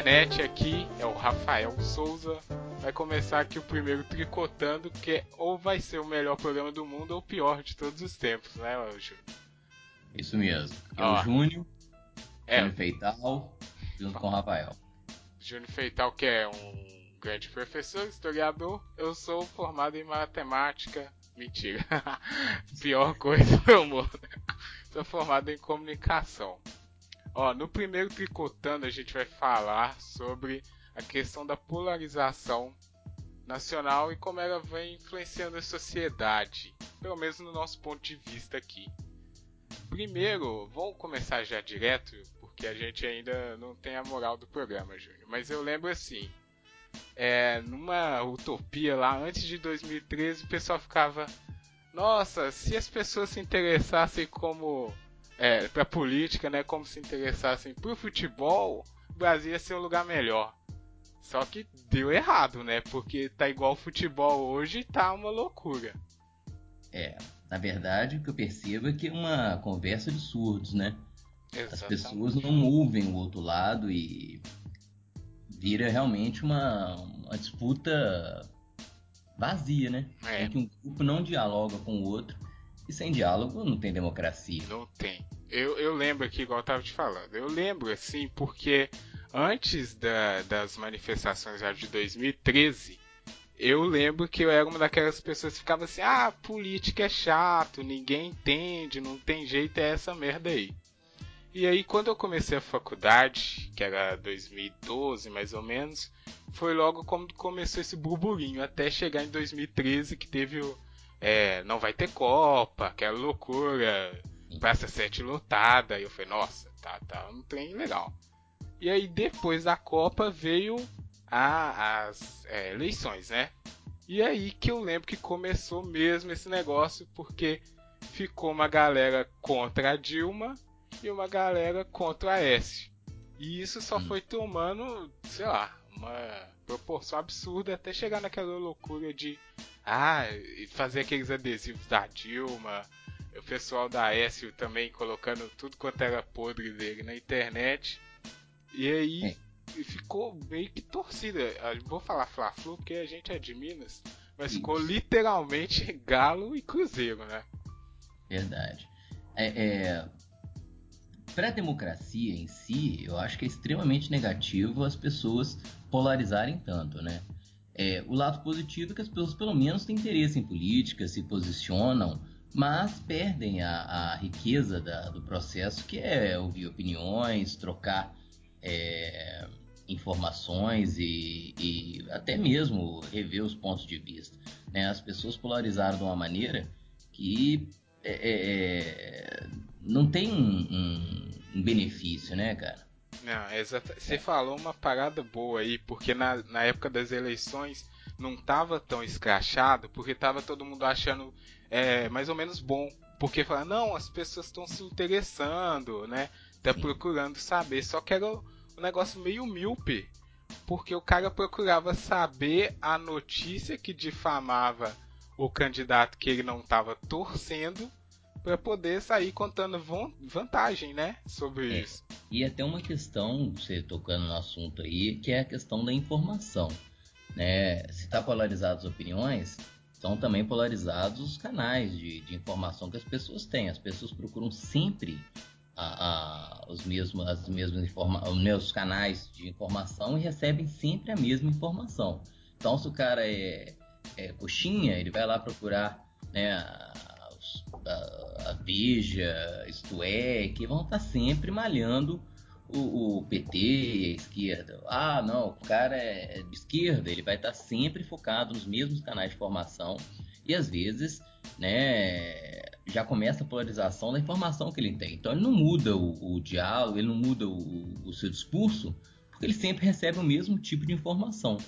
internet aqui é o Rafael Souza. Vai começar aqui o primeiro Tricotando, que ou vai ser o melhor programa do mundo ou o pior de todos os tempos, né, Júnior? Isso mesmo. É o Júnior, é. Júnior Feital, junto com o Rafael. Júnior Feital, que é um grande professor, historiador. Eu sou formado em matemática. Mentira. Pior coisa do mundo. Sou formado em comunicação. Ó, no primeiro Tricotando a gente vai falar sobre a questão da polarização nacional e como ela vem influenciando a sociedade, pelo menos no nosso ponto de vista aqui. Primeiro, vamos começar já direto, porque a gente ainda não tem a moral do programa, Júnior. Mas eu lembro assim, é, numa utopia lá antes de 2013, o pessoal ficava, nossa, se as pessoas se interessassem como é, pra política, né? Como se interessassem pro futebol, o Brasil ia ser um lugar melhor. Só que deu errado, né? Porque tá igual futebol hoje tá uma loucura. É, na verdade o que eu percebo é que é uma conversa de surdos, né? Exatamente. As pessoas não ouvem o outro lado e vira realmente uma, uma disputa vazia, né? É. Em que um grupo não dialoga com o outro e sem diálogo não tem democracia. Não tem. Eu, eu lembro aqui, igual eu tava te falando, eu lembro assim, porque antes da, das manifestações já de 2013, eu lembro que eu era uma daquelas pessoas que ficava assim: ah, política é chato, ninguém entende, não tem jeito, é essa merda aí. E aí, quando eu comecei a faculdade, que era 2012 mais ou menos, foi logo quando começou esse burburinho, até chegar em 2013, que teve o é, não vai ter Copa, aquela loucura, Praça 7 lotada. E eu falei, nossa, tá, tá um trem legal. E aí depois da Copa veio a, as é, eleições, né? E aí que eu lembro que começou mesmo esse negócio, porque ficou uma galera contra a Dilma e uma galera contra a Aécio. E isso só hum. foi tomando, sei lá, uma proporção absurda até chegar naquela loucura de ah, fazer aqueles adesivos da Dilma, o pessoal da Aécio também colocando tudo quanto era podre dele na internet. E aí é. ficou meio que torcida. Vou falar Fla-Flu porque a gente é de Minas, mas ficou literalmente Galo e Cruzeiro, né? Verdade. É, é, para a democracia em si, eu acho que é extremamente negativo as pessoas polarizarem tanto, né? É, o lado positivo é que as pessoas pelo menos têm interesse em política, se posicionam, mas perdem a, a riqueza da, do processo, que é ouvir opiniões, trocar é, informações e, e, até mesmo rever os pontos de vista. Né? As pessoas polarizaram de uma maneira que é, é, é não tem um, um, um benefício, né, cara? Não, exata. Você falou uma parada boa aí, porque na, na época das eleições não tava tão escrachado, porque tava todo mundo achando é, mais ou menos bom. Porque fala, não, as pessoas estão se interessando, né? Tá procurando saber. Só que era um negócio meio míope. Porque o cara procurava saber a notícia que difamava o candidato que ele não estava torcendo para poder sair contando vantagem, né, sobre é. isso. E até uma questão, você tocando no assunto aí, que é a questão da informação, né? Se está polarizadas as opiniões, são também polarizados os canais de, de informação que as pessoas têm. As pessoas procuram sempre a, a, os mesmos, as mesmas informa os meus canais de informação e recebem sempre a mesma informação. Então, se o cara é, é coxinha, ele vai lá procurar né, a, a Veja, isto é, que vão estar sempre malhando o, o, PT, a esquerda. Ah, não, o cara é de esquerda, ele vai estar sempre focado nos mesmos canais de formação e às vezes, né, já começa a polarização da informação que ele tem. Então ele não muda o, o diálogo, ele não muda o, o seu discurso, porque ele sempre recebe o mesmo tipo de informação.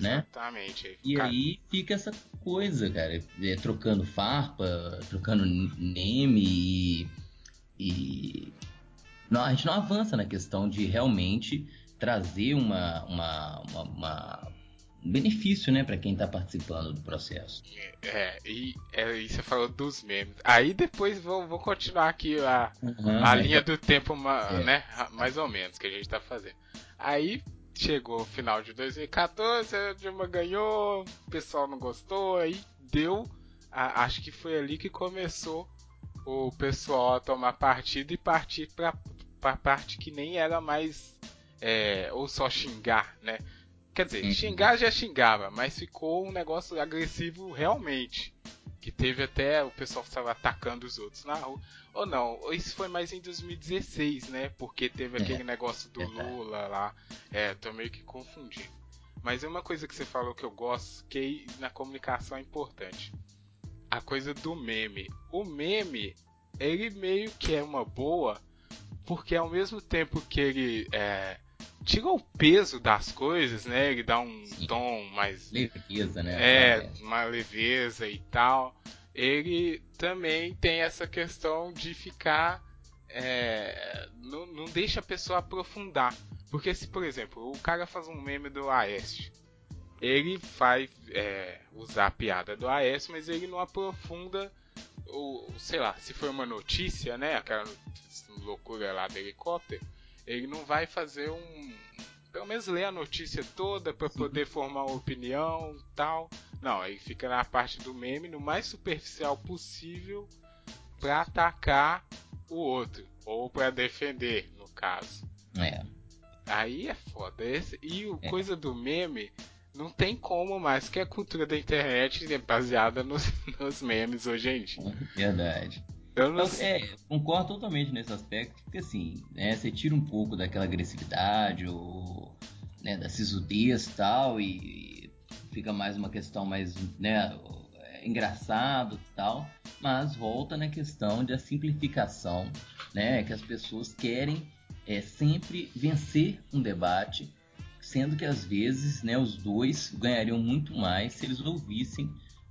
Né? Exatamente. Né? E cara... aí fica essa coisa, cara, é, trocando farpa, trocando name e, e... Não, a gente não avança na questão de realmente trazer uma, uma, uma, uma um benefício, né, para quem está participando do processo. É, e, é, e você falou dos memes. Aí depois vou, vou continuar aqui a, uhum, a linha do tempo, é. né, mais ou menos, que a gente está fazendo. Aí chegou o final de 2014, a Dilma ganhou, o pessoal não gostou, aí deu. A, acho que foi ali que começou o pessoal a tomar partido e partir para a parte que nem era mais. É, ou só xingar, né? Quer dizer, uhum. xingar já xingava, mas ficou um negócio agressivo realmente. Que teve até o pessoal estava atacando os outros na rua. Ou não, isso foi mais em 2016, né? Porque teve aquele é. negócio do Lula lá. É, tô meio que confundindo. Mas é uma coisa que você falou que eu gosto, que na comunicação é importante. A coisa do meme. O meme, ele meio que é uma boa, porque ao mesmo tempo que ele é, tira o peso das coisas, né? Ele dá um Sim. tom mais. Leveza, né? É, uma leveza e tal. Ele também tem essa questão de ficar. É, não, não deixa a pessoa aprofundar. Porque se, por exemplo, o cara faz um meme do Aécio, ele vai é, usar a piada do Aécio, mas ele não aprofunda o, sei lá, se for uma notícia, né, aquela loucura lá do helicóptero, ele não vai fazer um. Pelo menos ler a notícia toda para poder formar uma opinião tal. Não, ele fica na parte do meme, no mais superficial possível, para atacar o outro. Ou para defender, no caso. É. Aí é foda. Esse, e o é. coisa do meme não tem como mais, que a cultura da internet é baseada nos, nos memes hoje em dia. Verdade. Eu não então, é, concordo totalmente nesse aspecto, porque assim, né, você tira um pouco daquela agressividade ou né, da sisudez e tal, e, fica mais uma questão mais né, engraçado e tal, mas volta na questão da simplificação, né, que as pessoas querem é, sempre vencer um debate, sendo que às vezes né, os dois ganhariam muito mais se eles ouvissem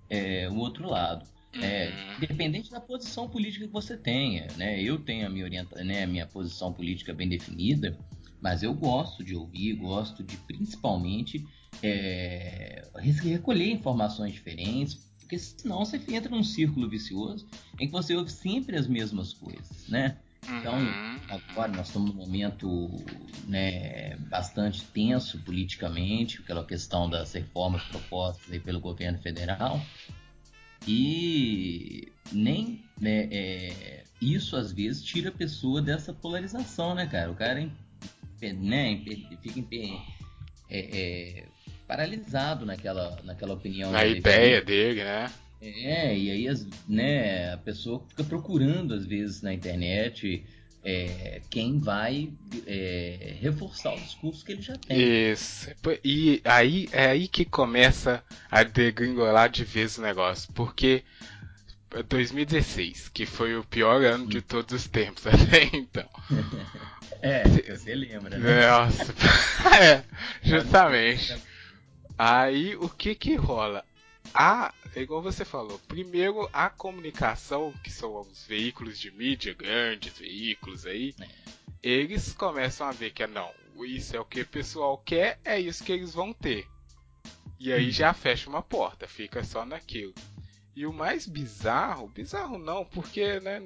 é, o outro lado. É, independente da posição política que você tenha, né? Eu tenho a minha, orienta né, a minha posição política bem definida, mas eu gosto de ouvir, gosto de principalmente é, recolher informações diferentes, porque senão você entra num círculo vicioso em que você ouve sempre as mesmas coisas, né? Então, uhum. agora nós estamos num momento né, bastante tenso politicamente, pela questão das reformas propostas pelo governo federal. E nem né, é, isso às vezes tira a pessoa dessa polarização, né, cara? O cara né, fica é, é, paralisado naquela, naquela opinião. Na ideia dele, né? É, e aí né, a pessoa fica procurando às vezes na internet é, quem vai é, reforçar o discurso que ele já tem. Isso. E aí é aí que começa a degringolar de vez o negócio. Porque 2016, que foi o pior ano de todos os tempos até então. é, você lembra, né? Nossa. é, justamente. Aí o que que rola? a, é igual você falou, primeiro a comunicação, que são os veículos de mídia, grandes veículos aí, é. eles começam a ver que é não, isso é o que o pessoal quer, é isso que eles vão ter. E aí hum. já fecha uma porta, fica só naquilo. E o mais bizarro, bizarro não, porque né,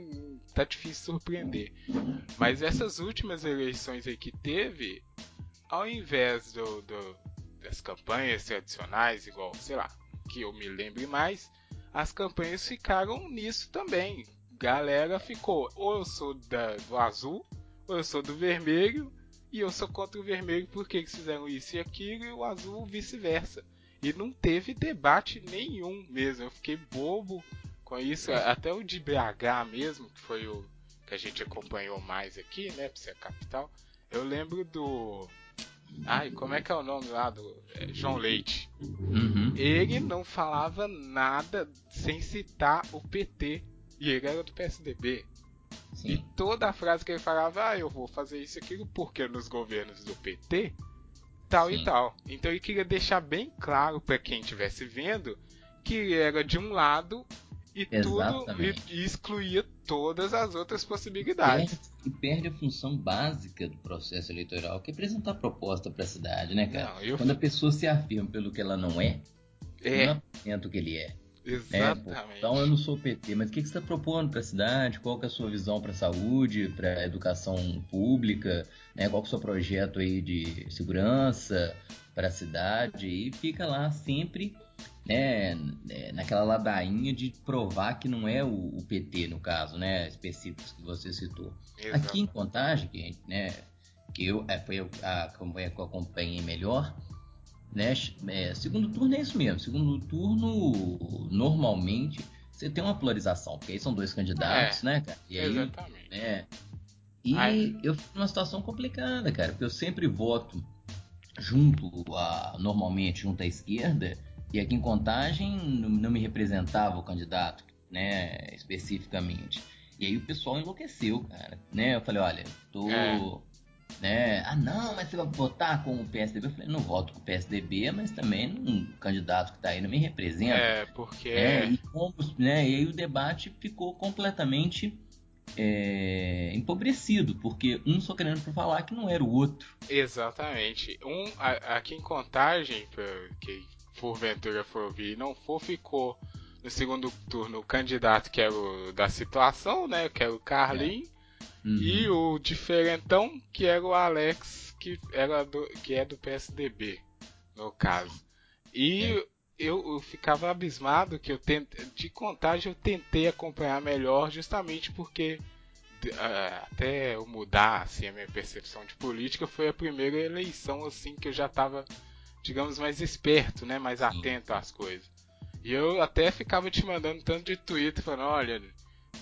tá difícil surpreender. Mas essas últimas eleições aí que teve, ao invés do, do das campanhas tradicionais, igual, sei lá, que eu me lembre mais, as campanhas ficaram nisso também. Galera ficou, ou eu sou da, do azul, ou eu sou do vermelho, e eu sou contra o vermelho porque eles fizeram isso e aquilo, e o azul vice-versa. E não teve debate nenhum mesmo. Eu fiquei bobo com isso. Até o de BH mesmo, que foi o que a gente acompanhou mais aqui, né, pra ser a capital. Eu lembro do Ai, como é que é o nome lá do é, João Leite? Uhum. Ele não falava nada sem citar o PT. E ele era do PSDB. Sim. E toda a frase que ele falava, ah, eu vou fazer isso e aquilo porque nos governos do PT, tal Sim. e tal. Então ele queria deixar bem claro para quem estivesse vendo que ele era de um lado e Exatamente. tudo e, e excluía todas as outras possibilidades. Perde, e perde a função básica do processo eleitoral, que é apresentar proposta para a cidade, né, cara? Não, eu... Quando a pessoa se afirma pelo que ela não é, é. não apresenta o que ele é. Exatamente. Né? Então eu não sou PT, mas o que, que você está propondo para a cidade? Qual é a sua visão para a saúde, para a educação pública? Né? Qual é o seu projeto aí de segurança para a cidade? E fica lá sempre né, é, naquela ladainha de provar que não é o, o PT, no caso, né, específicos que você citou. Exato. Aqui em Contagem, que, né, que eu, é, foi a campanha que eu acompanhei melhor, né, é, segundo turno é isso mesmo, segundo turno, normalmente, você tem uma polarização, porque aí são dois candidatos, é, né, cara? E aí, exatamente. Né, e eu fico numa situação complicada, cara, porque eu sempre voto junto a, normalmente junto à esquerda, e aqui em Contagem não me representava o candidato, né, especificamente. E aí o pessoal enlouqueceu, cara, né? Eu falei, olha, tô, é. né? Ah, não, mas você vai votar com o PSDB? Eu falei, não voto com o PSDB, mas também um candidato que tá aí não me representa. É, porque né? E, né? e aí o debate ficou completamente é, empobrecido, porque um só querendo falar que não era o outro. Exatamente. Um aqui em Contagem, que porventura for ouvir e não for, ficou no segundo turno o candidato que era o da situação, né? Que era o Carlin. É. Uhum. E o diferentão, que era o Alex, que, era do, que é do PSDB, no caso. E é. eu, eu, ficava abismado que eu tente, de contagem eu tentei acompanhar melhor, justamente porque uh, até eu mudar assim, a minha percepção de política foi a primeira eleição assim que eu já estava digamos, mais esperto, né? Mais atento às coisas. E eu até ficava te mandando tanto de Twitter falando, olha,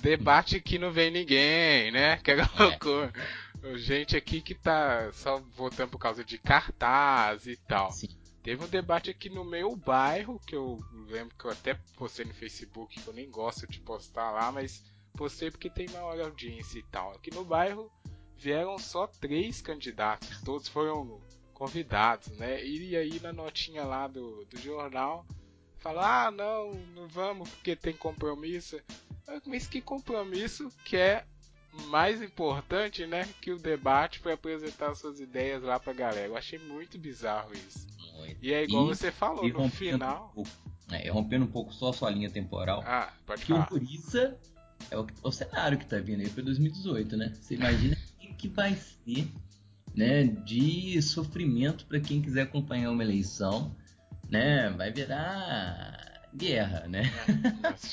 debate que não vem ninguém, né? Aquela é. loucura. Gente aqui que tá só votando por causa de cartaz e tal. Sim. Teve um debate aqui no meu bairro, que eu lembro que eu até postei no Facebook, que eu nem gosto de postar lá, mas postei porque tem maior audiência e tal. Aqui no bairro vieram só três candidatos, todos foram convidados, né? E aí na notinha lá do, do jornal fala, ah não, não vamos porque tem compromisso. Mas que compromisso que é mais importante, né? Que o debate para apresentar suas ideias lá pra galera. Eu achei muito bizarro isso. Muito. E é igual e, você falou, no final. Um é, rompendo um pouco só a sua linha temporal. Ah, pode que falar. Que o Purissa é o, o, cenário que tá vindo aí pra 2018, né? Você imagina o que vai ser né, de sofrimento para quem quiser acompanhar uma eleição, né, vai virar guerra, né?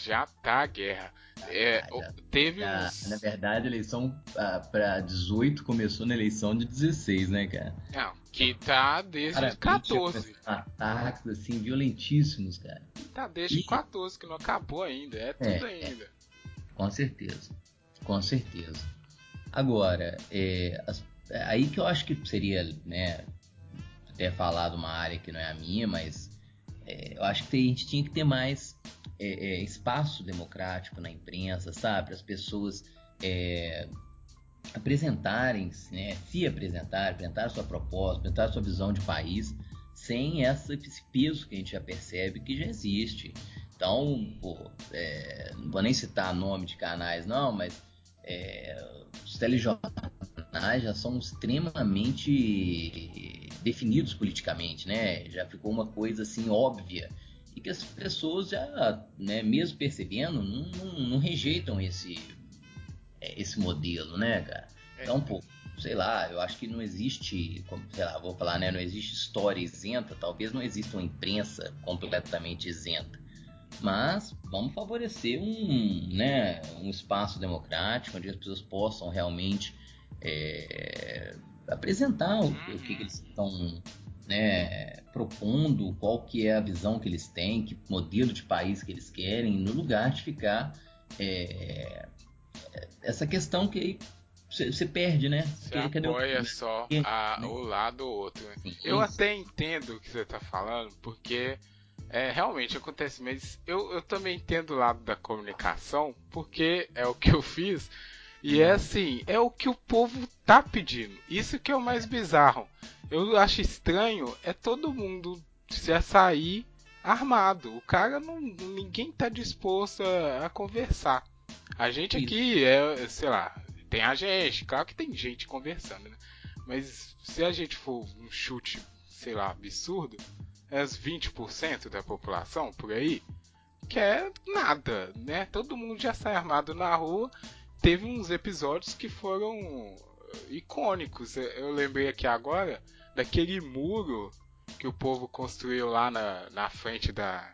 Já tá guerra. É, já, teve já, uns... Na verdade, a eleição ah, para 18 começou na eleição de 16, né, cara? Não, que tá desde cara, 14. Ataques, assim, violentíssimos, cara. Tá desde e... 14, que não acabou ainda. É tudo é, ainda. É. Com certeza. Com certeza. Agora, é, as é aí que eu acho que seria, né, até falar de uma área que não é a minha, mas é, eu acho que a gente tinha que ter mais é, é, espaço democrático na imprensa, sabe? As pessoas é, apresentarem, né, se apresentar, apresentar sua proposta, apresentar sua visão de país, sem essa, esse peso que a gente já percebe que já existe. Então, pô, é, não vou nem citar nome de canais, não, mas é, os telejornais já são extremamente definidos politicamente, né? Já ficou uma coisa assim óbvia e que as pessoas já, né, mesmo percebendo, não, não, não rejeitam esse é, esse modelo, né, cara? É. Então, pô, sei lá, eu acho que não existe, sei lá, vou falar, né, não existe história isenta, talvez não exista uma imprensa completamente isenta. Mas vamos favorecer um, né, um espaço democrático onde as pessoas possam realmente é, apresentar o, o que, que, eles estão né, propondo, qual que é a visão que eles têm, que modelo de país que eles querem, no lugar de ficar é, essa questão que você perde, né? Você apoia o... só a, né? o lado ou outro. Né? Eu até entendo o que você está falando, porque é, realmente acontece, mas eu, eu também entendo o lado da comunicação, porque é o que eu fiz e é assim, é o que o povo tá pedindo. Isso que é o mais bizarro. Eu acho estranho é todo mundo se sair armado. O cara não. ninguém tá disposto a, a conversar. A gente aqui é, sei lá, tem a gente, claro que tem gente conversando, né? Mas se a gente for um chute, sei lá, absurdo, é os 20% da população por aí quer nada, né? Todo mundo já sai armado na rua. Teve uns episódios que foram icônicos. Eu lembrei aqui agora daquele muro que o povo construiu lá na, na frente da,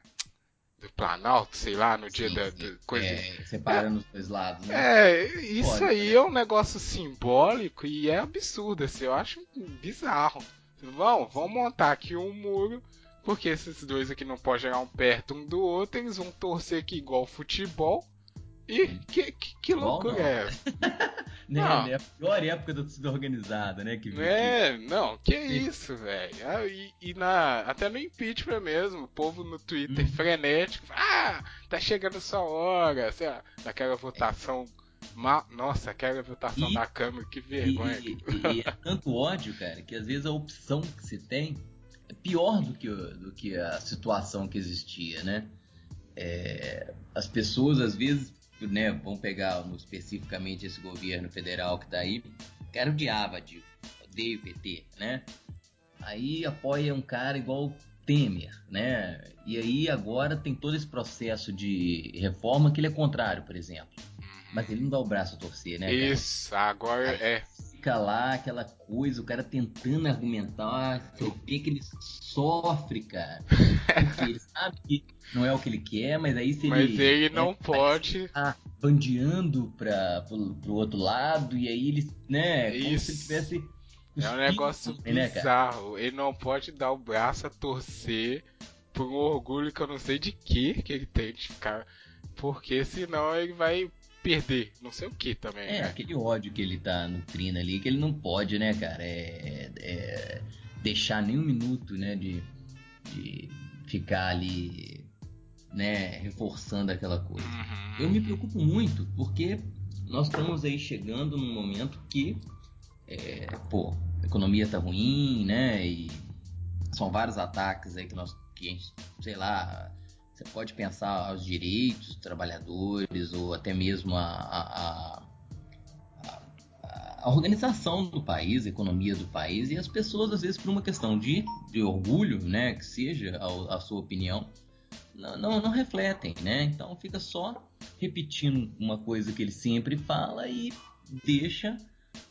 do Planalto, sei lá, no dia sim, da, da, coisa. É, separando é, os dois lados, né? É, isso Pode, aí né? é um negócio simbólico e é absurdo, assim, eu acho bizarro. Vão, vão montar aqui um muro, porque esses dois aqui não podem chegar um perto um do outro, eles vão torcer aqui igual futebol. E que, que, que loucura Bom, é essa? né, né, a pior época da torcida organizada, né? Que, é, que... não, que isso, velho. Ah, e, e, na, até no impeachment mesmo, o povo no Twitter hum. frenético, ah, tá chegando sua hora, sei lá, naquela votação. Ma... Nossa, aquela votação e, da Câmara, que vergonha. E, e, é tanto ódio, cara, que às vezes a opção que se tem é pior do que, do que a situação que existia, né? É, as pessoas às vezes né, vamos pegar especificamente esse governo federal que está aí, o cara odiava de odeio o PT, né? Aí apoia um cara igual Temer, né? E aí agora tem todo esse processo de reforma que ele é contrário, por exemplo. Mas ele não dá o braço a torcer, né? Cara? Isso, agora aí é. Fica lá aquela coisa, o cara tentando argumentar, você vê que ele sofre, cara. Porque ele sabe que não é o que ele quer, mas aí se mas ele. Ele não pode. Tá bandeando para pro, pro outro lado, e aí ele, né, como Isso. se ele tivesse. É um negócio né, bizarro. Ele não pode dar o braço a torcer por um orgulho que eu não sei de que que ele tem de ficar. Porque senão ele vai perder, não sei o que também. É, né? aquele ódio que ele tá nutrindo ali, que ele não pode, né, cara? É, é deixar nem um minuto, né, de, de ficar ali né, reforçando aquela coisa. Uhum. Eu me preocupo muito porque nós estamos aí chegando num momento que, é, pô, a economia tá ruim, né, e são vários ataques aí que nós, que, sei lá, você pode pensar aos direitos dos trabalhadores ou até mesmo a, a, a, a, organização do país, a economia do país e as pessoas às vezes por uma questão de, de orgulho, né, que seja a, a sua opinião, não, não, não, refletem, né? Então fica só repetindo uma coisa que ele sempre fala e deixa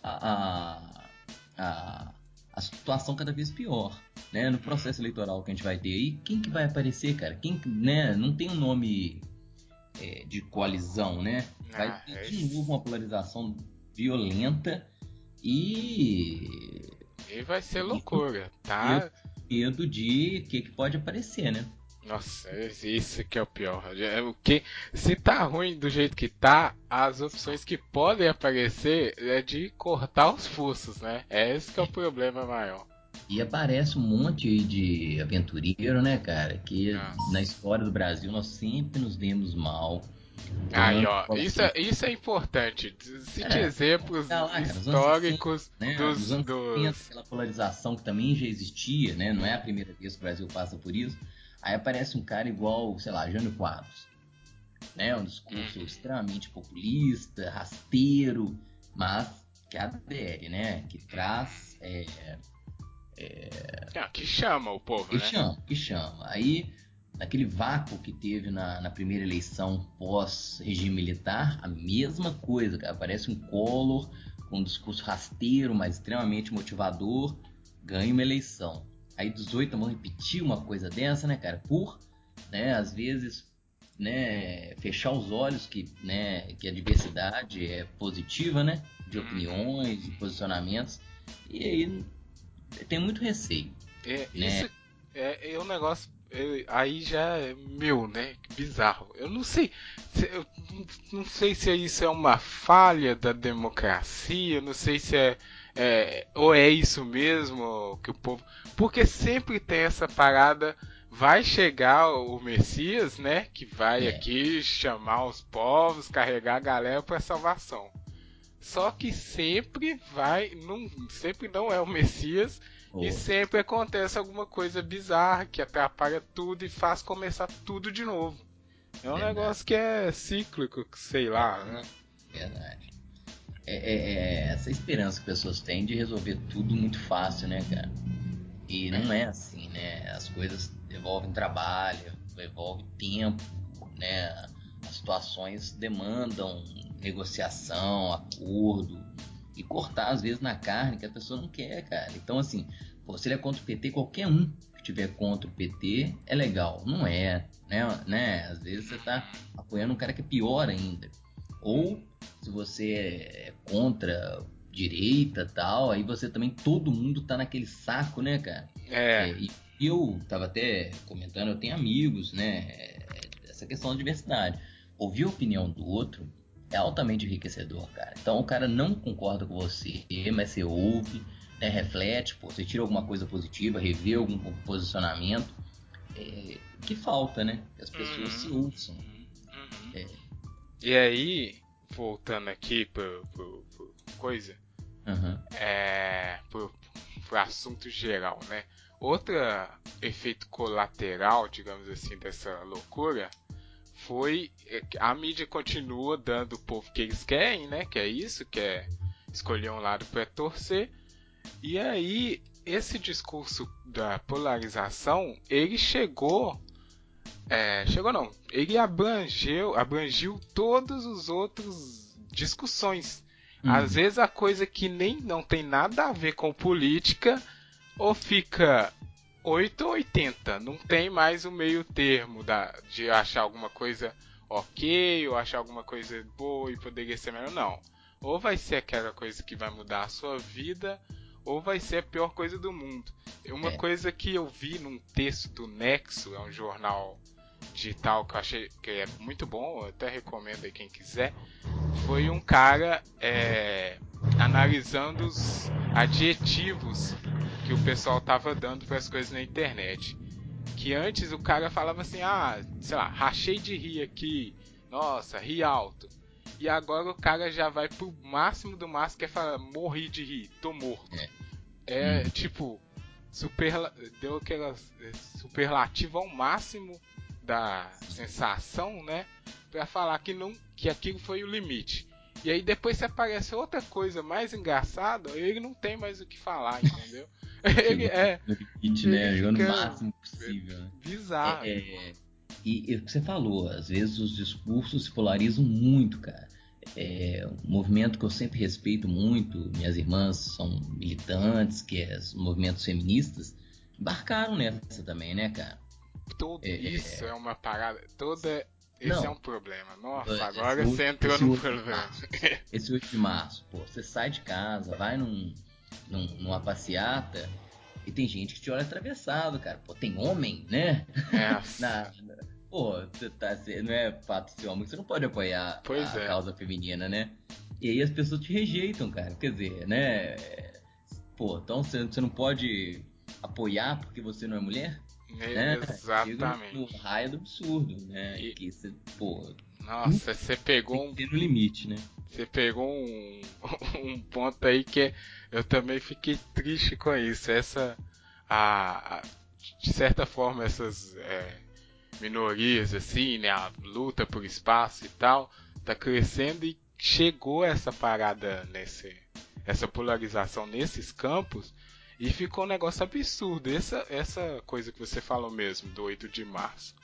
a, a, a, a situação cada vez pior. Né? No processo eleitoral que a gente vai ter aí, quem que vai aparecer, cara? Quem, né? Não tem um nome é, de coalizão, né? Vai ah, ter é de novo uma polarização violenta e. E vai ser loucura, tá? Medo de o que, que pode aparecer, né? Nossa, isso que é o pior. É o que se tá ruim do jeito que tá, as opções que podem aparecer é de cortar os fuços, né? É esse que é o problema maior. E aparece um monte de aventureiro, né, cara? Que Nossa. na história do Brasil nós sempre nos demos mal. Aí, ó, isso é, isso é importante. Cite é, exemplos tá lá, cara, históricos né, dos, anos dos... aquela polarização que também já existia, né? Não é a primeira vez que o Brasil passa por isso. Aí aparece um cara igual, sei lá, Jânio Quadros. Né? Um discurso uhum. extremamente populista, rasteiro, mas que adere, né? Que traz. É, é... Ah, que chama o povo, que né? chama, que chama. Aí, naquele vácuo que teve na, na primeira eleição pós-regime militar, a mesma coisa, cara. Aparece um Collor com um discurso rasteiro, mas extremamente motivador, ganha uma eleição. Aí 18 vão repetir uma coisa dessa, né, cara? Por, né, às vezes, né, fechar os olhos que, né, que a diversidade é positiva, né? De uhum. opiniões, de posicionamentos. E aí tem muito receio. É, né? Isso é, é um negócio. É, aí já é meu, né? Bizarro. Eu não sei. Eu não sei se isso é uma falha da democracia. Não sei se é é, ou é isso mesmo que o povo. Porque sempre tem essa parada. Vai chegar o Messias, né? Que vai é. aqui chamar os povos, carregar a galera para salvação. Só que sempre vai, não, sempre não é o Messias oh. e sempre acontece alguma coisa bizarra que atrapalha tudo e faz começar tudo de novo. É um Verdade. negócio que é cíclico, sei lá, né? Verdade. É, é, é, essa esperança que pessoas têm de resolver tudo muito fácil, né, cara? E não é assim, né? As coisas envolvem trabalho, envolve tempo, né? As situações demandam negociação, acordo e cortar às vezes na carne que a pessoa não quer, cara. Então assim, se ele é contra o PT, qualquer um que tiver contra o PT é legal. Não é, né? né? Às vezes você tá apoiando um cara que é pior ainda. Ou se você é contra direita tal, aí você também, todo mundo tá naquele saco, né, cara? É. é e eu tava até comentando, eu tenho amigos, né? Essa questão da diversidade. Ouvir a opinião do outro é altamente enriquecedor, cara. Então o cara não concorda com você, mas você ouve, né, reflete, pô, você tira alguma coisa positiva, revê algum posicionamento. É, que falta, né? Que as pessoas uhum. se ouçam. Uhum. É. E aí, voltando aqui pro, pro, pro coisa, uhum. é, pro, pro assunto geral, né? Outro efeito colateral, digamos assim, dessa loucura foi é, a mídia continua dando o povo que eles querem, né? Que é isso, que é escolher um lado para torcer. E aí esse discurso da polarização, ele chegou é, chegou não, ele abrangeu, abrangiu todos os outros discussões. Uhum. Às vezes a coisa que nem não tem nada a ver com política ou fica 8 ou 80, não tem mais o meio termo da, de achar alguma coisa ok ou achar alguma coisa boa e poderia ser melhor, não. Ou vai ser aquela coisa que vai mudar a sua vida, ou vai ser a pior coisa do mundo. Uma é. coisa que eu vi num texto do Nexo, é um jornal digital que eu achei que é muito bom, eu até recomendo aí quem quiser, foi um cara é, analisando os adjetivos que o pessoal tava dando para as coisas na internet. Que antes o cara falava assim, ah, sei lá, rachei de rir aqui, nossa, ri alto. E agora o cara já vai pro máximo do máximo que é falar, morri de rir, tô morto. É, é hum. tipo, super, deu aquela é, superlativa ao máximo da sensação, né? Pra falar que, não, que aquilo foi o limite. E aí depois se aparece outra coisa mais engraçada, ele não tem mais o que falar, entendeu? ele é. No limite, né? Jogando o máximo possível. Né? Bizarro. É, é, e, e o que você falou, às vezes os discursos se polarizam muito, cara. É um movimento que eu sempre respeito muito, minhas irmãs são militantes, que é os movimentos feministas, embarcaram nessa também, né, cara? Tudo é, isso é uma parada. Toda. Esse não, é um problema. Nossa, agora você entrou no problema. Esse 8 de março, pô, você sai de casa, vai num, num, numa passeata e tem gente que te olha atravessado, cara. Pô, tem homem, né? É. na, na, pô, você tá, não é fato ser homem, você não pode apoiar pois a é. causa feminina, né? E aí as pessoas te rejeitam, cara. Quer dizer, né? Pô, então você, você não pode apoiar porque você não é mulher? Né? Exatamente. No raio do absurdo, né? E... Que você, pô. Nossa, você pegou um. no limite, né? Você pegou um, um ponto aí que eu também fiquei triste com isso. Essa. A, a de certa forma, essas é, minorias, assim, né? A luta por espaço e tal, tá crescendo e chegou essa parada nesse. Essa polarização nesses campos e ficou um negócio absurdo. Essa, essa coisa que você falou mesmo, do 8 de março.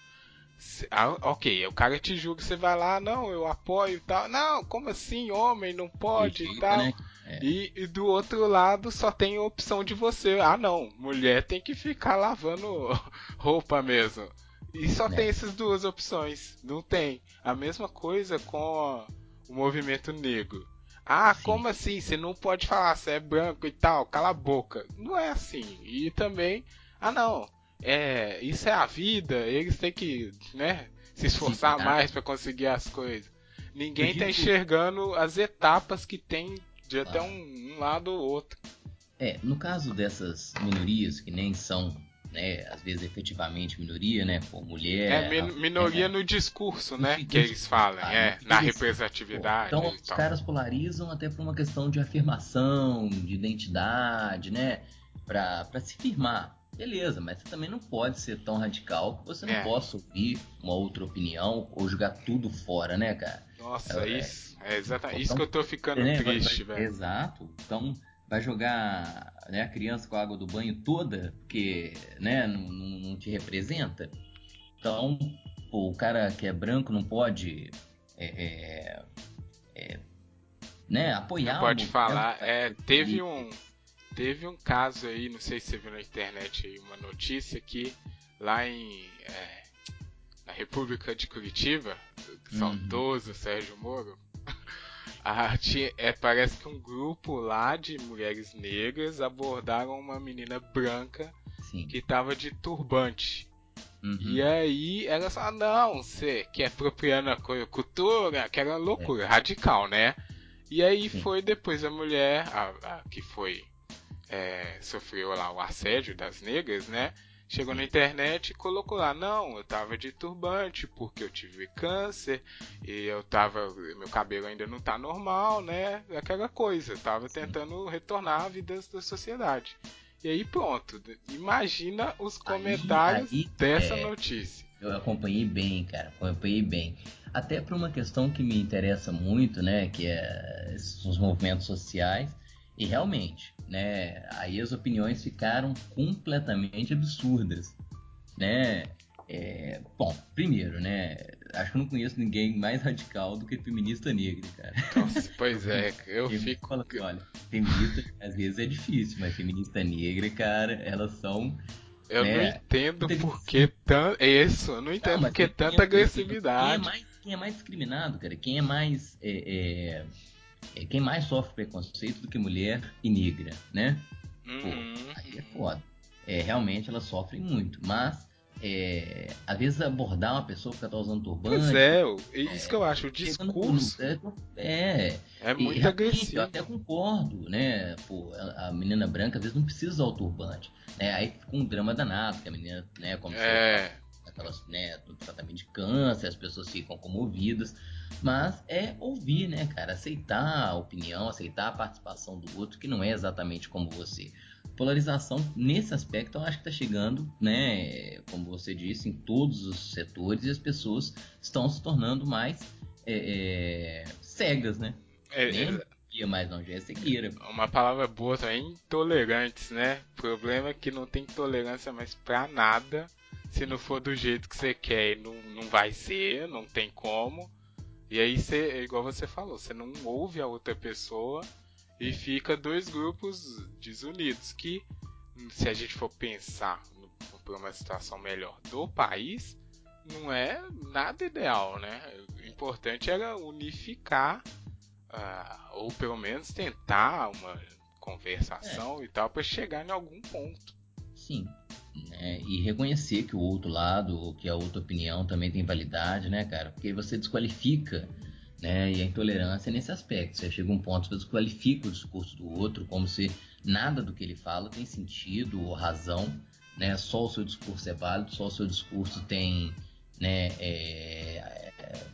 Ah, ok, o cara te julga, você vai lá, não, eu apoio e tal. Não, como assim, homem, não pode e tal. Né? É. E, e, do outro lado só tem a opção de você. Ah, não, mulher tem que ficar lavando roupa mesmo. E só é. tem essas duas opções. Não tem. A mesma coisa com o movimento negro. Ah, Sim. como assim? Você não pode falar, você é branco e tal, cala a boca. Não é assim. E também, ah não, é, isso é a vida, eles têm que, né, se esforçar Sim, mais para conseguir as coisas. Ninguém tá enxergando as etapas que tem de até um, um lado ou outro. É, no caso dessas minorias que nem são né, às vezes efetivamente minoria, né, por mulher. É, minoria é, no discurso, né, que eles falam, ah, é, na representatividade. Então os caras polarizam até por uma questão de afirmação, de identidade, né, para se firmar. Beleza, mas você também não pode ser tão radical que você não é. possa ouvir uma outra opinião ou jogar tudo fora, né, cara? Nossa, é, isso, é exatamente então, isso que eu tô ficando né, triste, velho. Exato. Então, vai jogar né, a criança com a água do banho toda, porque né, não, não te representa. Então, pô, o cara que é branco não pode é, é, é, né, apoiar. Não pode falar. É, teve um teve um caso aí, não sei se você viu na internet aí, uma notícia que lá em é, na República de Curitiba, uhum. saudoso Sérgio Moro, a, tinha, é, parece que um grupo lá de mulheres negras abordaram uma menina branca Sim. que tava de turbante. Uhum. E aí ela falou, não, você que é apropriando a cultura, aquela loucura, é. radical, né? E aí Sim. foi depois a mulher, a, a que foi, é, sofreu lá o assédio das negras, né? Chegou na internet e colocou lá, não, eu tava de turbante porque eu tive câncer e eu tava, meu cabelo ainda não tá normal, né? Aquela coisa, eu tava tentando retornar à vida da sociedade. E aí pronto. Imagina os comentários aí, aí, dessa é, notícia. Eu acompanhei bem, cara. Acompanhei bem. Até por uma questão que me interessa muito, né? Que é os movimentos sociais. E realmente, né? Aí as opiniões ficaram completamente absurdas, né? É, bom, primeiro, né? Acho que eu não conheço ninguém mais radical do que feminista negra, cara. Nossa, pois é, eu, eu fico. Falo assim, olha, feminista às vezes é difícil, mas feminista negra, cara, elas são. Eu né, não entendo por que tanto. É isso, eu não entendo não, por que tanta é, agressividade. Quem é, mais, quem é mais discriminado, cara? Quem é mais. É, é, é, quem mais sofre preconceito do que mulher e negra, né? Uhum. Pô, aí é foda. É, realmente elas sofrem muito, mas é, às vezes abordar uma pessoa porque tá usando turbante. Pois é, é isso é, que eu acho, o discurso. É, é, é muito agressivo. Eu até concordo, né? Pô, a, a, menina branca às vezes não precisa usar o turbante. Né? Aí fica um drama danado, que a menina, né, como é. aquelas, né, do tratamento de câncer, as pessoas ficam comovidas. Mas é ouvir, né, cara? Aceitar a opinião, aceitar a participação do outro, que não é exatamente como você polarização nesse aspecto eu acho que está chegando, né, como você disse, em todos os setores e as pessoas estão se tornando mais é, é, cegas, né? É, é, mais não, já é cegueira. Uma palavra boa também, intolerantes, né? O problema é que não tem tolerância mais pra nada. Se não for do jeito que você quer, não, não vai ser, não tem como. E aí, você, igual você falou, você não ouve a outra pessoa e fica dois grupos desunidos que, se a gente for pensar por uma situação melhor do país, não é nada ideal, né? O importante era unificar, uh, ou pelo menos tentar uma conversação é. e tal, para chegar em algum ponto. Sim. Né? E reconhecer que o outro lado, que a outra opinião também tem validade, né, cara? Porque você desqualifica né? E a intolerância é nesse aspecto. Você chega a um ponto que desqualifica o discurso do outro, como se nada do que ele fala tem sentido ou razão, né? Só o seu discurso é válido, só o seu discurso tem, né? É, é,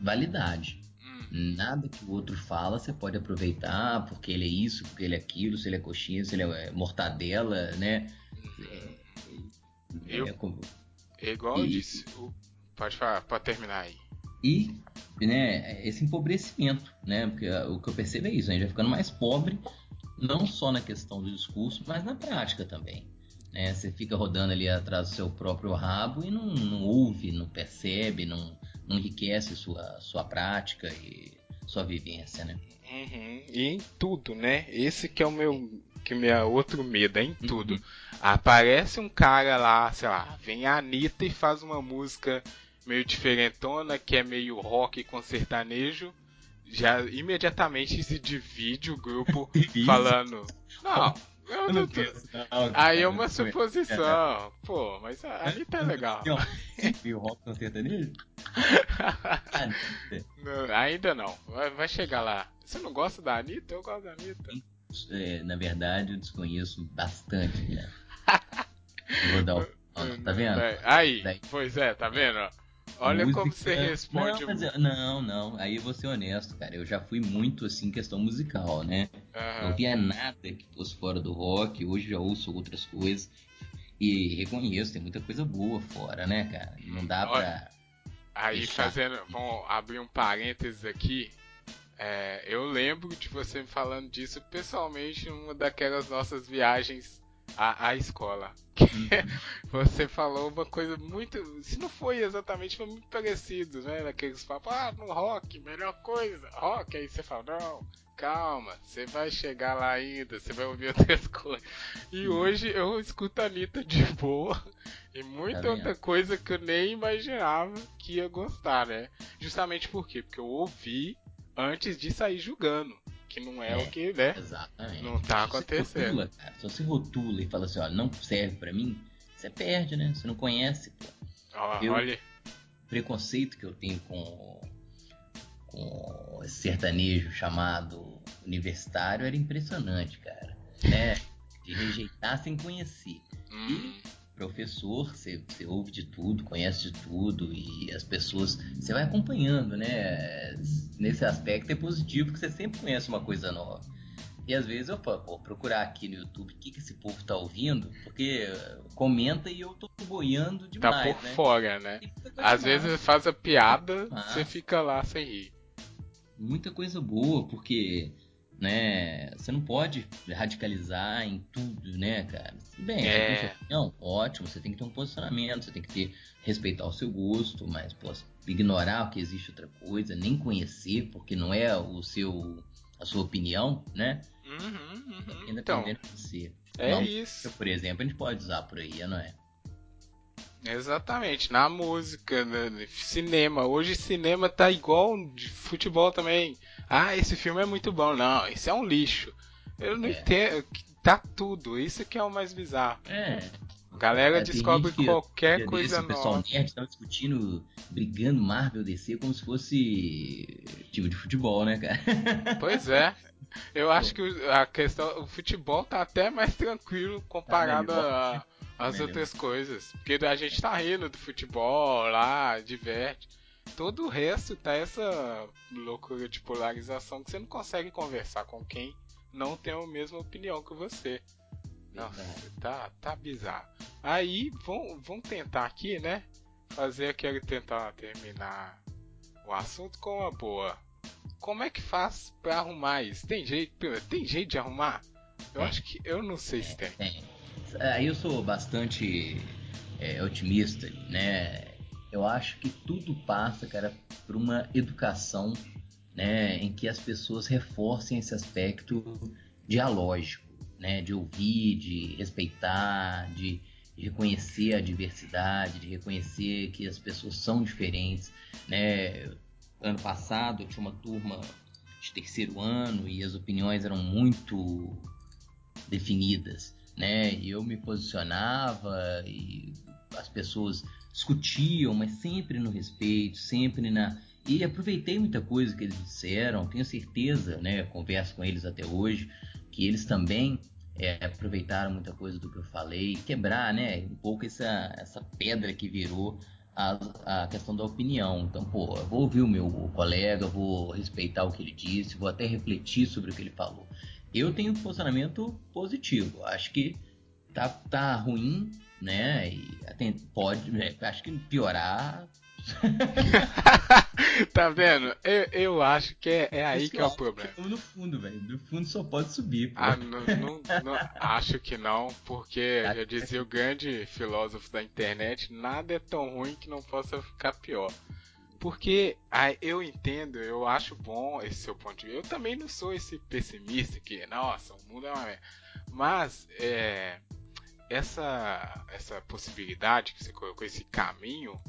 validade. Hum. Nada que o outro fala você pode aproveitar porque ele é isso, porque ele é aquilo, se ele é coxinha, se ele é mortadela, né? É, eu, é, é igual e, eu disse. Pode falar, pode terminar aí e né, esse empobrecimento, né? Porque o que eu percebo é isso, a gente vai ficando mais pobre, não só na questão do discurso, mas na prática também. Né? Você fica rodando ali atrás do seu próprio rabo e não, não ouve, não percebe, não, não enriquece sua, sua prática e sua vivência, né? Uhum. E em tudo, né? Esse que é o meu que é meu outro medo, é em tudo. Uhum. Aparece um cara lá, sei lá, vem a Anitta e faz uma música meio diferentona, que é meio rock com sertanejo, já imediatamente se divide o grupo falando. Não, eu não tô. Aí é uma suposição. Pô, mas a Anitta é legal. E o rock com sertanejo? ainda não. Vai, chegar lá. Você não gosta da Anitta? Eu gosto da Anitta. É, na verdade, eu desconheço bastante, né? Vou dar o... tá vendo? Aí, pois é, tá vendo? Olha música... como você responde. Não, eu... não, não, aí eu vou ser honesto, cara. Eu já fui muito assim, questão musical, né? Uhum. Não via nada que fosse fora do rock, hoje já ouço outras coisas. E reconheço, tem muita coisa boa fora, né, cara? Não dá Olha, pra. Aí fazendo. Vamos abrir um parênteses aqui. É, eu lembro de você me falando disso pessoalmente em uma daquelas nossas viagens a, a escola. Uhum. Você falou uma coisa muito. Se não foi exatamente, foi muito parecido, né? Naqueles papos, ah, no rock, melhor coisa, rock. Aí você fala, não, calma, você vai chegar lá ainda, você vai ouvir outras coisas. E uhum. hoje eu escuto a Anitta de boa e muita tá outra coisa que eu nem imaginava que ia gostar, né? Justamente por quê? Porque eu ouvi antes de sair julgando que não é, é, o que, né? Exatamente. Não tá acontecendo. Rotula, cara, se você rotula e fala assim, ó, não serve para mim, você perde, né? Você não conhece, pô. Oh, eu, olha. O preconceito que eu tenho com, com esse sertanejo chamado universitário era impressionante, cara. Né? De rejeitar sem conhecer. Hum. E professor, você, você, ouve de tudo, conhece de tudo e as pessoas você vai acompanhando, né? Nesse aspecto é positivo que você sempre conhece uma coisa nova. E às vezes eu vou procurar aqui no YouTube o que, que esse povo tá ouvindo, porque comenta e eu tô boiando tá demais. Tá por né? fora, né? Às vezes faz a piada, você fica lá sem rir. Muita coisa boa, porque né? Você não pode radicalizar em tudo, né, cara? Bem, é. não, ótimo, você tem que ter um posicionamento, você tem que ter, respeitar o seu gosto, mas pô, ignorar que existe outra coisa, nem conhecer, porque não é o seu a sua opinião, né? Uhum, uhum. Então, de você. É não, isso. Por exemplo, a gente pode usar por aí, não é? Exatamente, na música, no cinema. Hoje cinema tá igual de futebol também. Ah, esse filme é muito bom. Não, esse é um lixo. Eu não é. entendo. Tá tudo. Isso que é o mais bizarro. É. A galera é, descobre qualquer que, coisa nova. O pessoal nerd estão discutindo, brigando Marvel DC como se fosse time de futebol, né, cara? Pois é. Eu acho que a questão, o futebol tá até mais tranquilo comparado tá às outras coisas. Porque a gente tá rindo do futebol lá, diverte. Todo o resto tá essa loucura de polarização que você não consegue conversar com quem não tem a mesma opinião que você. Nossa, tá, tá bizarro. Aí, vamos, vamos tentar aqui, né? Fazer aquele tentar terminar o assunto com uma boa. Como é que faz pra arrumar isso? Tem jeito, tem jeito de arrumar? Eu acho que. Eu não sei se tem. Aí eu sou bastante é, otimista, né? Eu acho que tudo passa, cara, por uma educação, né, em que as pessoas reforcem esse aspecto dialógico, né, de ouvir, de respeitar, de, reconhecer a diversidade, de reconhecer que as pessoas são diferentes, né? Ano passado eu tinha uma turma de terceiro ano e as opiniões eram muito definidas, né? E eu me posicionava e as pessoas discutiam, mas sempre no respeito, sempre na. E aproveitei muita coisa que eles disseram, tenho certeza, né? Converso com eles até hoje, que eles também é, aproveitaram muita coisa do que eu falei, quebrar, né? Um pouco essa, essa pedra que virou a, a questão da opinião. Então, pô, eu vou ouvir o meu colega, vou respeitar o que ele disse, vou até refletir sobre o que ele falou. Eu tenho um posicionamento positivo. Acho que tá, tá ruim, né? E pode, é, acho que piorar. tá vendo? Eu, eu acho que é, é aí que é o problema. No fundo, velho. No fundo só pode subir. Pô. Ah, não, não, não, acho que não, porque já dizia o grande filósofo da internet: nada é tão ruim que não possa ficar pior. Porque ah, eu entendo, eu acho bom esse seu ponto de vista. Eu também não sou esse pessimista que, nossa, o mundo é uma merda. Mas, é, essa, essa possibilidade que você colocou, esse caminho,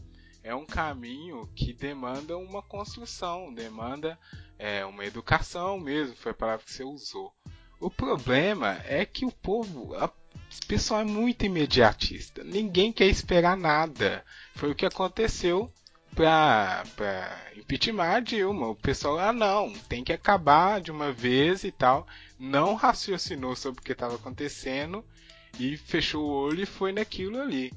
é um caminho que demanda uma construção, demanda é, uma educação mesmo, foi a palavra que você usou. O problema é que o povo, a, o pessoal é muito imediatista, ninguém quer esperar nada. Foi o que aconteceu para impeachment Dilma. O pessoal, ah não, tem que acabar de uma vez e tal. Não raciocinou sobre o que estava acontecendo e fechou o olho e foi naquilo ali.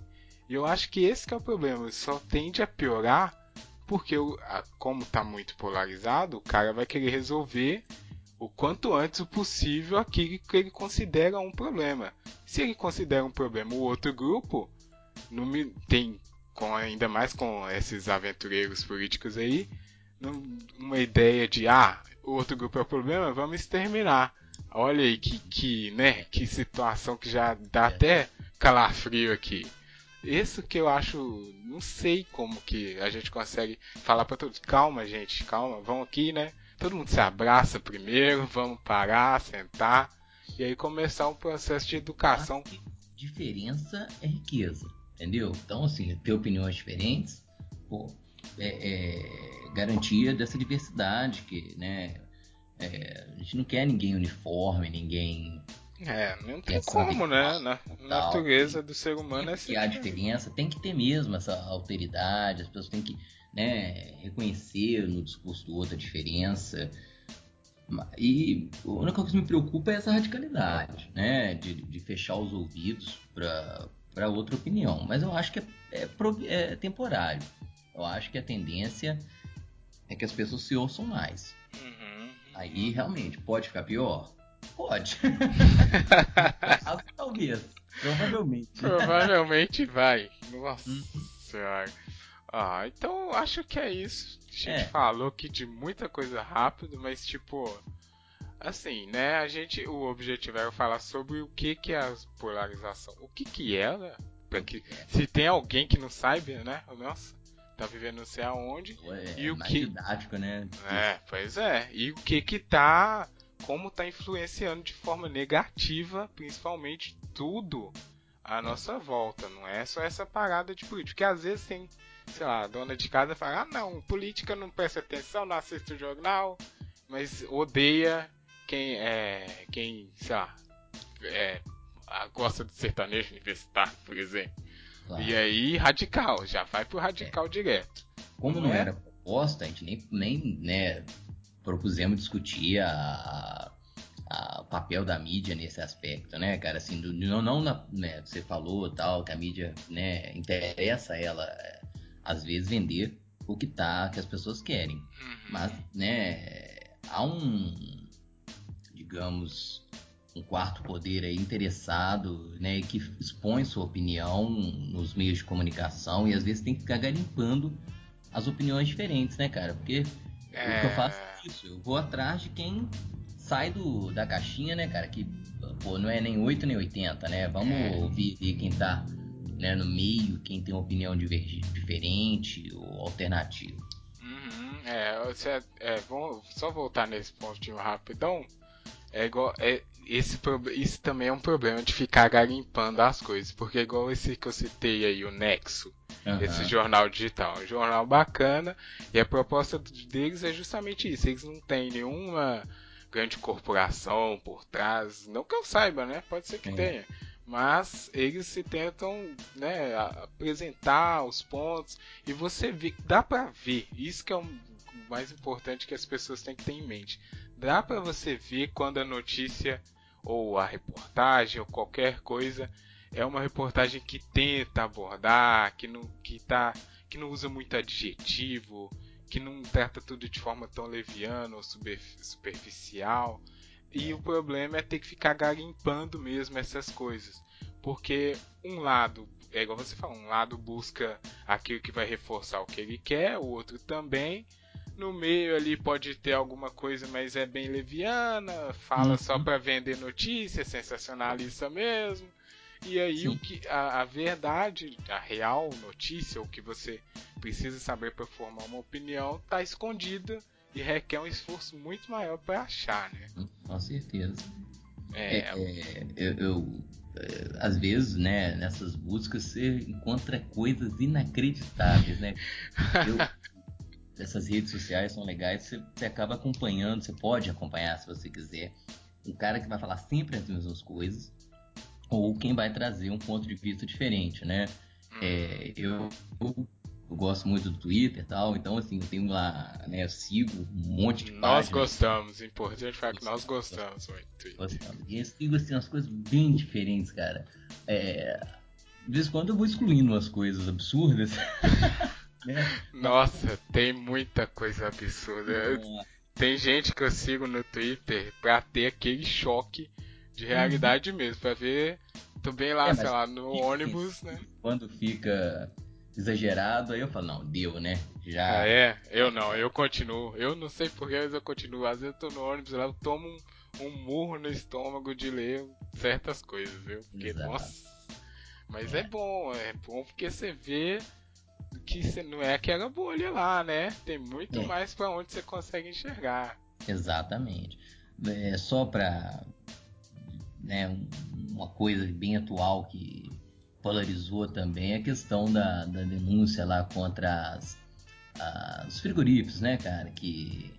E eu acho que esse que é o problema, só tende a piorar porque como está muito polarizado, o cara vai querer resolver o quanto antes o possível aquilo que ele considera um problema. Se ele considera um problema o outro grupo, não tem com ainda mais com esses aventureiros políticos aí, uma ideia de ah, o outro grupo é o problema, vamos exterminar. Olha aí que, que, né, que situação que já dá é. até calafrio aqui. Isso que eu acho, não sei como que a gente consegue falar para todos, calma gente, calma, vamos aqui, né? Todo mundo se abraça primeiro, vamos parar, sentar e aí começar um processo de educação. Diferença é riqueza, entendeu? Então assim, ter opiniões diferentes, pô, é, é garantia dessa diversidade que, né? É, a gente não quer ninguém uniforme, ninguém é, não tem como, né? Na natureza do ser humano é assim. E a diferença tem que ter mesmo essa alteridade, as pessoas têm que né, reconhecer no discurso do outro a diferença. E a única coisa que me preocupa é essa radicalidade, né? De, de fechar os ouvidos para outra opinião. Mas eu acho que é, é, é temporário. Eu acho que a tendência é que as pessoas se ouçam mais. Uhum. Aí realmente pode ficar pior? Pode. Talvez. Provavelmente. Provavelmente vai. Nossa uhum. senhora. Ah, então acho que é isso. A gente é. falou aqui de muita coisa rápido, mas tipo. Assim, né? A gente. O objetivo é falar sobre o que, que é a polarização. O que, que é, né? Pra que, é. se tem alguém que não saiba, né? Nossa, tá vivendo não sei aonde. É, e o que. Didático, né? É, pois é. E o que que tá como está influenciando de forma negativa, principalmente tudo à nossa volta. Não é só essa parada de política. Porque às vezes tem, sei lá, a dona de casa fala: ah, não, política não presta atenção, não assiste o jornal, mas odeia quem é. quem, sei lá, é, gosta de sertanejo universitário, por exemplo. Claro. E aí, radical, já vai pro radical é. direto. Como não, não é? era proposta, a gente nem, nem né, propusemos discutir a, a, o papel da mídia nesse aspecto, né, cara? Assim, do, não, não na, né, você falou tal, que a mídia, né, interessa ela, às vezes, vender o que tá, que as pessoas querem. Uhum. Mas, né, há um, digamos, um quarto poder aí interessado, né, que expõe sua opinião nos meios de comunicação e às vezes tem que ficar garimpando as opiniões diferentes, né, cara? Porque é... o que eu faço isso. Eu vou atrás de quem sai do, da caixinha, né, cara? Que, pô, não é nem 8 nem 80, né? Vamos é. ouvir quem tá né, no meio, quem tem uma opinião diferente ou alternativa. Uhum, é, você, é, vamos só voltar nesse pontinho rapidão. É igual. É, esse, isso também é um problema de ficar garimpando as coisas. Porque igual esse que eu citei aí, o Nexo. Uhum. Esse jornal digital. Um jornal bacana. E a proposta deles é justamente isso. Eles não têm nenhuma grande corporação por trás. Não que eu saiba, né? Pode ser que tenha. Mas eles se tentam né, apresentar os pontos. E você vê, dá pra ver. Isso que é o mais importante que as pessoas têm que ter em mente. Dá para você ver quando a notícia ou a reportagem ou qualquer coisa é uma reportagem que tenta abordar, que não, que tá, que não usa muito adjetivo, que não trata tudo de forma tão leviana ou superficial. E o problema é ter que ficar garimpando mesmo essas coisas. Porque um lado, é igual você falou, um lado busca aquilo que vai reforçar o que ele quer, o outro também. No meio ali pode ter alguma coisa, mas é bem leviana, fala uhum. só para vender notícia, sensacionalista mesmo. E aí Sim. o que a, a, verdade, a real notícia, o que você precisa saber para formar uma opinião, está escondida e requer um esforço muito maior para achar, né? Com certeza. É, é, é eu, eu é, às vezes, né, nessas buscas você encontra coisas inacreditáveis, né? Eu, essas redes sociais são legais, você, você acaba acompanhando, você pode acompanhar se você quiser. Um cara que vai falar sempre as mesmas coisas, ou quem vai trazer um ponto de vista diferente, né? Hum. É, eu, eu, gosto muito do Twitter e tal, então assim, eu tenho lá, né, eu sigo um monte de Nós gostamos, importante falar que nós gostamos muito do Twitter. Gostamos. E eu sigo assim, umas coisas bem diferentes, cara. É, de vez em quando eu vou excluindo umas coisas absurdas. né? Nossa, tem muita coisa absurda. Tem gente que eu sigo no Twitter pra ter aquele choque de realidade uhum. mesmo, pra ver. Tô bem lá, é, sei lá, no ônibus, né? Quando fica exagerado, aí eu falo, não, deu, né? Já. Ah, é? Eu não, eu continuo. Eu não sei porquê, mas eu continuo. Às vezes eu tô no ônibus lá, eu tomo um, um murro no estômago de ler certas coisas, viu? Porque, Exato. nossa. Mas é. é bom, é bom porque você vê que não é aquela bolha lá, né? Tem muito é. mais para onde você consegue enxergar. Exatamente. É só para né, uma coisa bem atual que polarizou também a questão da, da denúncia lá contra as, os frigoríficos, né, cara? Que.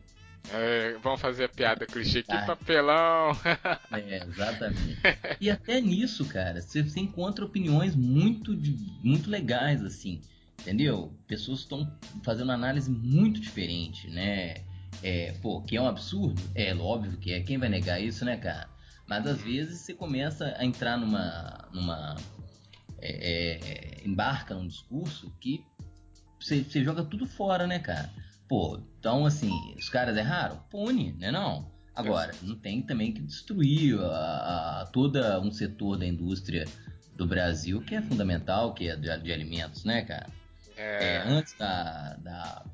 É, vamos fazer a piada clichê, que ah, papelão! é, exatamente. E até nisso, cara, você, você encontra opiniões muito, muito legais, assim, entendeu? Pessoas estão fazendo análise muito diferente, né? É, pô, que é um absurdo? É, óbvio que é. Quem vai negar isso, né, cara? Mas às vezes você começa a entrar numa. numa é, é, embarca num discurso que você, você, joga tudo fora, né, cara? Pô, então assim, os caras erraram? Pune, né não? Agora, não tem também que destruir a, a, toda um setor da indústria do Brasil que é fundamental, que é de, de alimentos, né, cara? É... É, antes da, da,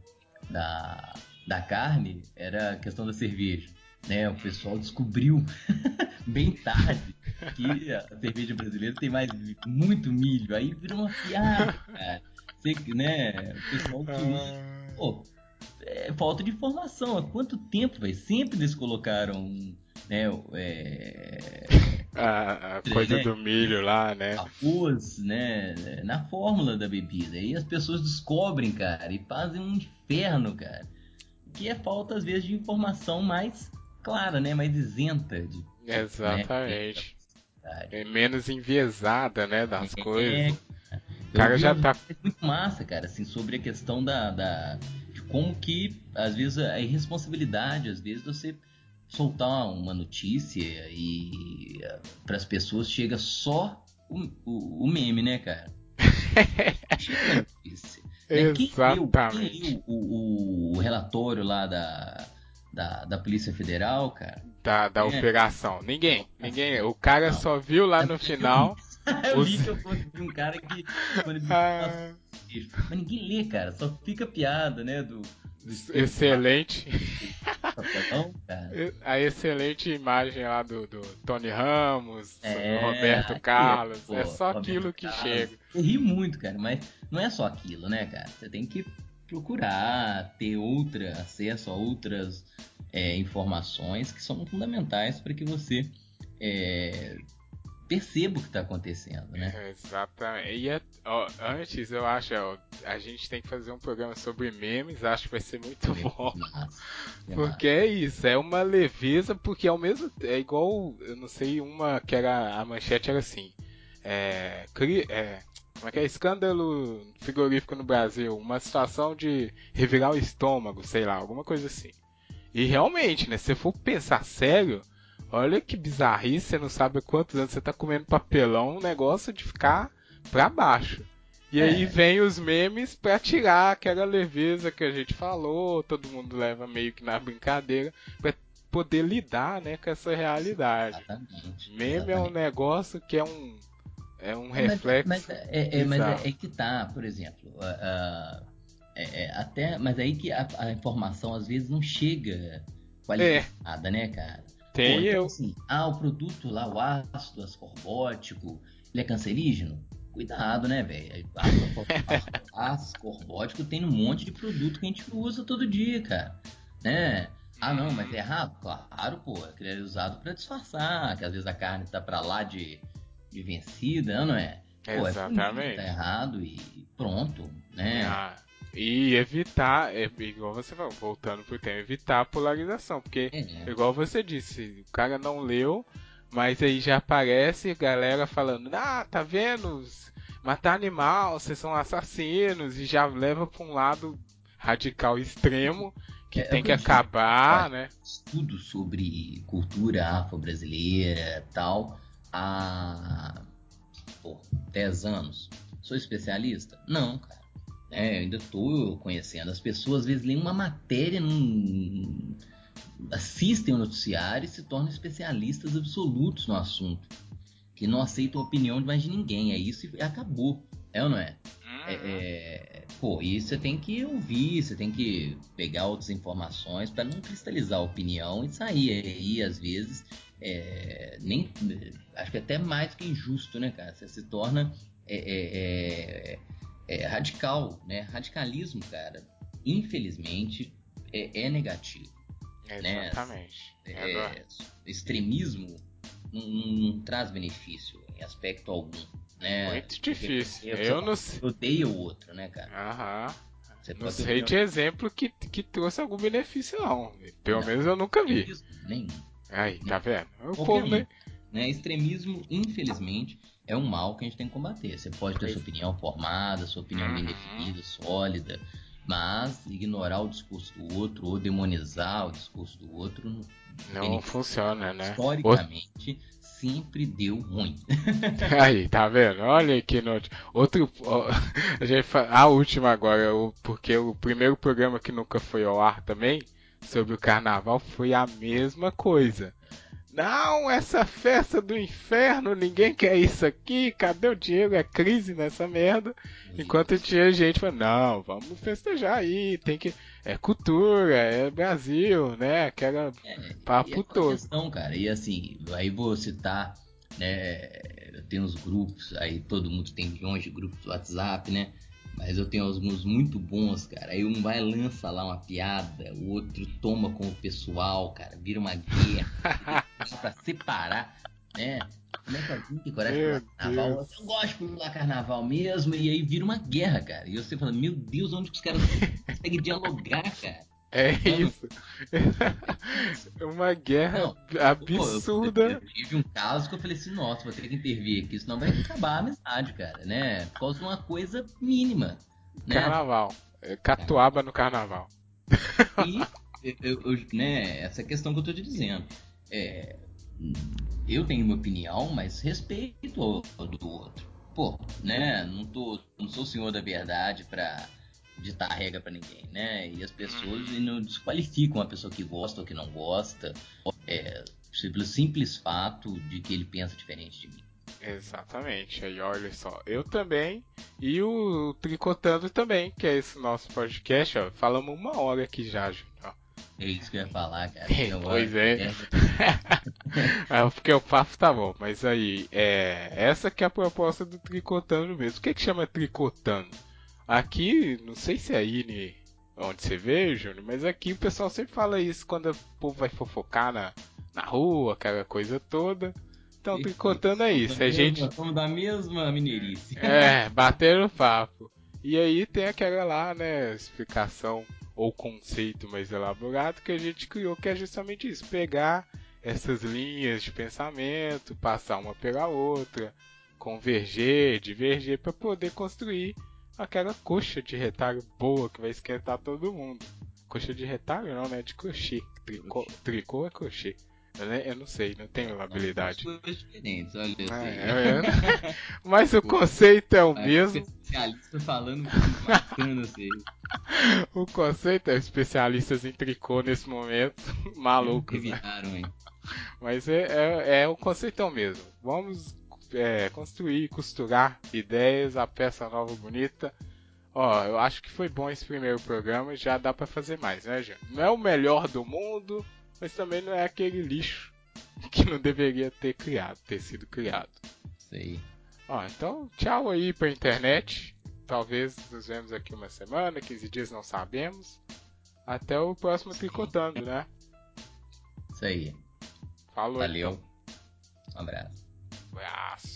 da, da carne, era a questão da cerveja né? O pessoal descobriu bem tarde que a cerveja brasileira tem mais muito milho. Aí virou uma piada, cara. Você, né? O pessoal que. Ah. Pô, é falta de informação. Há quanto tempo, velho? Sempre eles colocaram. Né, é... a, a coisa né? do milho lá, né? Arroz, né? Na fórmula da bebida. Aí as pessoas descobrem, cara, e fazem um inferno, cara. Que é falta, às vezes, de informação mais clara, né? Mais isenta de. Né, Exatamente. Né? É menos enviesada, né? Das é, coisas. É. O cara já tá. É muito massa, cara, assim, sobre a questão da, da. de como que, às vezes, a irresponsabilidade, às vezes, você soltar uma notícia e para as pessoas chega só o, o, o meme, né, cara? chega a notícia. Né? Quem leu, quem leu o, o, relatório lá da, da, da Polícia Federal, cara. Da, da é. operação. Ninguém. Ninguém. O cara não. só viu lá no final. eu os... vi que eu vi um cara que. ah... Mas ninguém lê, cara. Só fica piada, né? Do. Excelente. a excelente imagem lá do, do Tony Ramos, é, do Roberto Carlos. É, pô, é só Roberto aquilo que Carlos. chega. Eu ri muito, cara, mas não é só aquilo, né, cara? Você tem que procurar ter outra acesso a outras é, informações que são fundamentais para que você é, perceba o que está acontecendo, né? É, exatamente. E é, ó, antes eu acho, ó, a gente tem que fazer um programa sobre memes, acho que vai ser muito bom. Massa, porque é isso, é uma leveza, porque ao mesmo é igual, eu não sei, uma que era a manchete era assim, é, cri, é como é que é? Escândalo frigorífico no Brasil. Uma situação de revirar o estômago, sei lá, alguma coisa assim. E realmente, né? Se for pensar sério, olha que bizarrice, você não sabe quantos anos você tá comendo papelão, um negócio de ficar pra baixo. E é. aí vem os memes pra tirar aquela leveza que a gente falou, todo mundo leva meio que na brincadeira, pra poder lidar né, com essa realidade. Exatamente. Meme Exatamente. é um negócio que é um é um reflexo. Mas, mas, é, é, mas é, é, que tá, por exemplo. Uh, é, até, mas aí que a, a, informação às vezes não chega qualificada, né, cara? Tem Pô, então, eu. Assim, ah, o produto lá, o ácido ascorbótico, ele é cancerígeno? Cuidado, né, velho? Ácido ascorbótico tem um monte de produto que a gente usa todo dia, cara. Né? Ah, não, mas é errado? Claro, pô. Ele é usado para disfarçar, que às vezes a carne tá para lá de de vencida, não é? Pô, é Exatamente. É tá errado e pronto, né? Ah, e evitar, é, igual você falou, voltando pro tema, evitar a polarização, porque, é. igual você disse, o cara não leu, mas aí já aparece galera falando, ah, tá vendo? Matar animal, vocês são assassinos, e já leva pra um lado radical extremo que é, tem que acabar, né? Estudo sobre cultura afro-brasileira tal há pô, 10 anos. Sou especialista? Não, cara. É, eu ainda estou conhecendo. As pessoas às vezes leem uma matéria, num... assistem o noticiário e se tornam especialistas absolutos no assunto. Que não aceitam a opinião de mais de ninguém. É isso e acabou. É ou não é? É, é, pô, e você tem que ouvir, você tem que pegar outras informações para não cristalizar a opinião e sair aí, às vezes, é, nem acho que até mais que injusto, né, cara? Você se torna é, é, é, é radical, né? Radicalismo, cara, infelizmente é, negativo. Né? Exatamente. Né? extremismo não, não, traz benefício em aspecto algum. Né? Muito difícil. Eu, eu não sei. Odeio o outro, né, cara? Aham. Você não sei de exemplo que, que trouxe algum benefício, não. Pelo não, menos eu nunca vi. Nenhum. Aí, tá vendo? O povo, né? né? Extremismo, infelizmente, é um mal que a gente tem que combater. Você pode ter sua opinião formada, sua opinião uhum. bem definida, sólida, mas ignorar o discurso do outro ou demonizar o discurso do outro não, não funciona, né? Historicamente, sempre deu ruim. Aí, tá vendo? Olha que noite. Outro. a, gente, a última agora, porque o primeiro programa que nunca foi ao ar também, sobre o carnaval, foi a mesma coisa. Não, essa festa do inferno, ninguém quer isso aqui, cadê o Diego? É crise nessa merda. Enquanto tinha gente falando, não, vamos festejar aí, tem que. É cultura, é Brasil, né? Aquela é, papo é todo. Questão, cara, e assim, aí vou citar, né? Tem os grupos, aí todo mundo tem milhões de grupos do WhatsApp, né? Mas eu tenho alguns muito bons, cara. Aí um vai lança lá uma piada, o outro toma com o pessoal, cara, vira uma guerra pra separar, né? Como é que alguém tem coragem de pular carnaval? Eu gosto de pular carnaval mesmo, e aí vira uma guerra, cara. E você fala, meu Deus, onde que os caras conseguem dialogar, cara? É isso. uma guerra não, absurda. Pô, eu, tive um caso que eu falei assim, nossa, vou ter que intervir aqui, senão vai acabar a amizade, cara, né? Por causa de uma coisa mínima. Né? Carnaval. É, catuaba no carnaval. E eu, eu, né, essa questão que eu tô te dizendo. É, eu tenho minha opinião, mas respeito o do outro. Pô, né? Não, tô, não sou senhor da verdade pra ditar regra para ninguém, né? E as pessoas não desqualificam a pessoa que gosta ou que não gosta, é, pelo simples fato de que ele pensa diferente de mim. Exatamente. Aí olha só, eu também e o Tricotando também, que é esse nosso podcast, ó. Falamos uma hora aqui já, Júnior. É isso que eu ia falar, cara. Então, pois é. é. porque o papo tá bom, mas aí, é, essa que é a proposta do Tricotando mesmo. O que, que chama Tricotando? Aqui, não sei se é aí onde você vê, Júnior, mas aqui o pessoal sempre fala isso quando o povo vai fofocar na, na rua, aquela coisa toda. Então, tricotando é isso. É gente. Vamos da mesma mineirice. É, bater no papo. E aí tem aquela lá, né, explicação ou conceito mais elaborado que a gente criou, que é justamente isso: pegar essas linhas de pensamento, passar uma pela outra, converger, diverger, para poder construir aquela coxa de retalho boa que vai esquentar todo mundo. Coxa de retalho não, né? De crochê. Tricô, tricô é crochê. Eu, eu não sei, não tenho habilidade. São coisas diferentes, olha é, é, Mas o conceito é o é, mesmo. Especialista falando bacana, assim. O conceito é especialistas em tricô nesse momento. Malucos. Né? Hein? Mas é, é, é o conceito é o mesmo. Vamos é, construir, costurar ideias, a peça nova bonita. Ó, eu acho que foi bom esse primeiro programa, já dá para fazer mais, né, gente? Não é o melhor do mundo, mas também não é aquele lixo que não deveria ter criado, ter sido criado. Sei. Ó, então, tchau aí pra internet. Talvez nos vemos aqui uma semana, 15 dias, não sabemos. Até o próximo Tricotando, né? Isso aí. Falou. Valeu. Então. Um abraço. Abraço.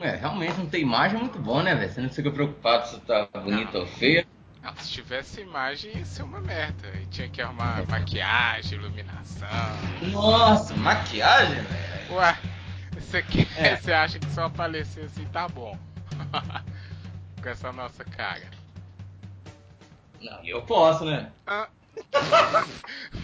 É, realmente não tem imagem é muito bom, né, velho? Você não fica preocupado se tá bonito ou feio. Não, se tivesse imagem ia ser uma merda. E tinha que arrumar maquiagem, iluminação. Nossa, maquiagem, velho? Ué, você, aqui, é. você acha que só aparecer assim tá bom? Com essa nossa cara. Não, eu posso, né? Ah.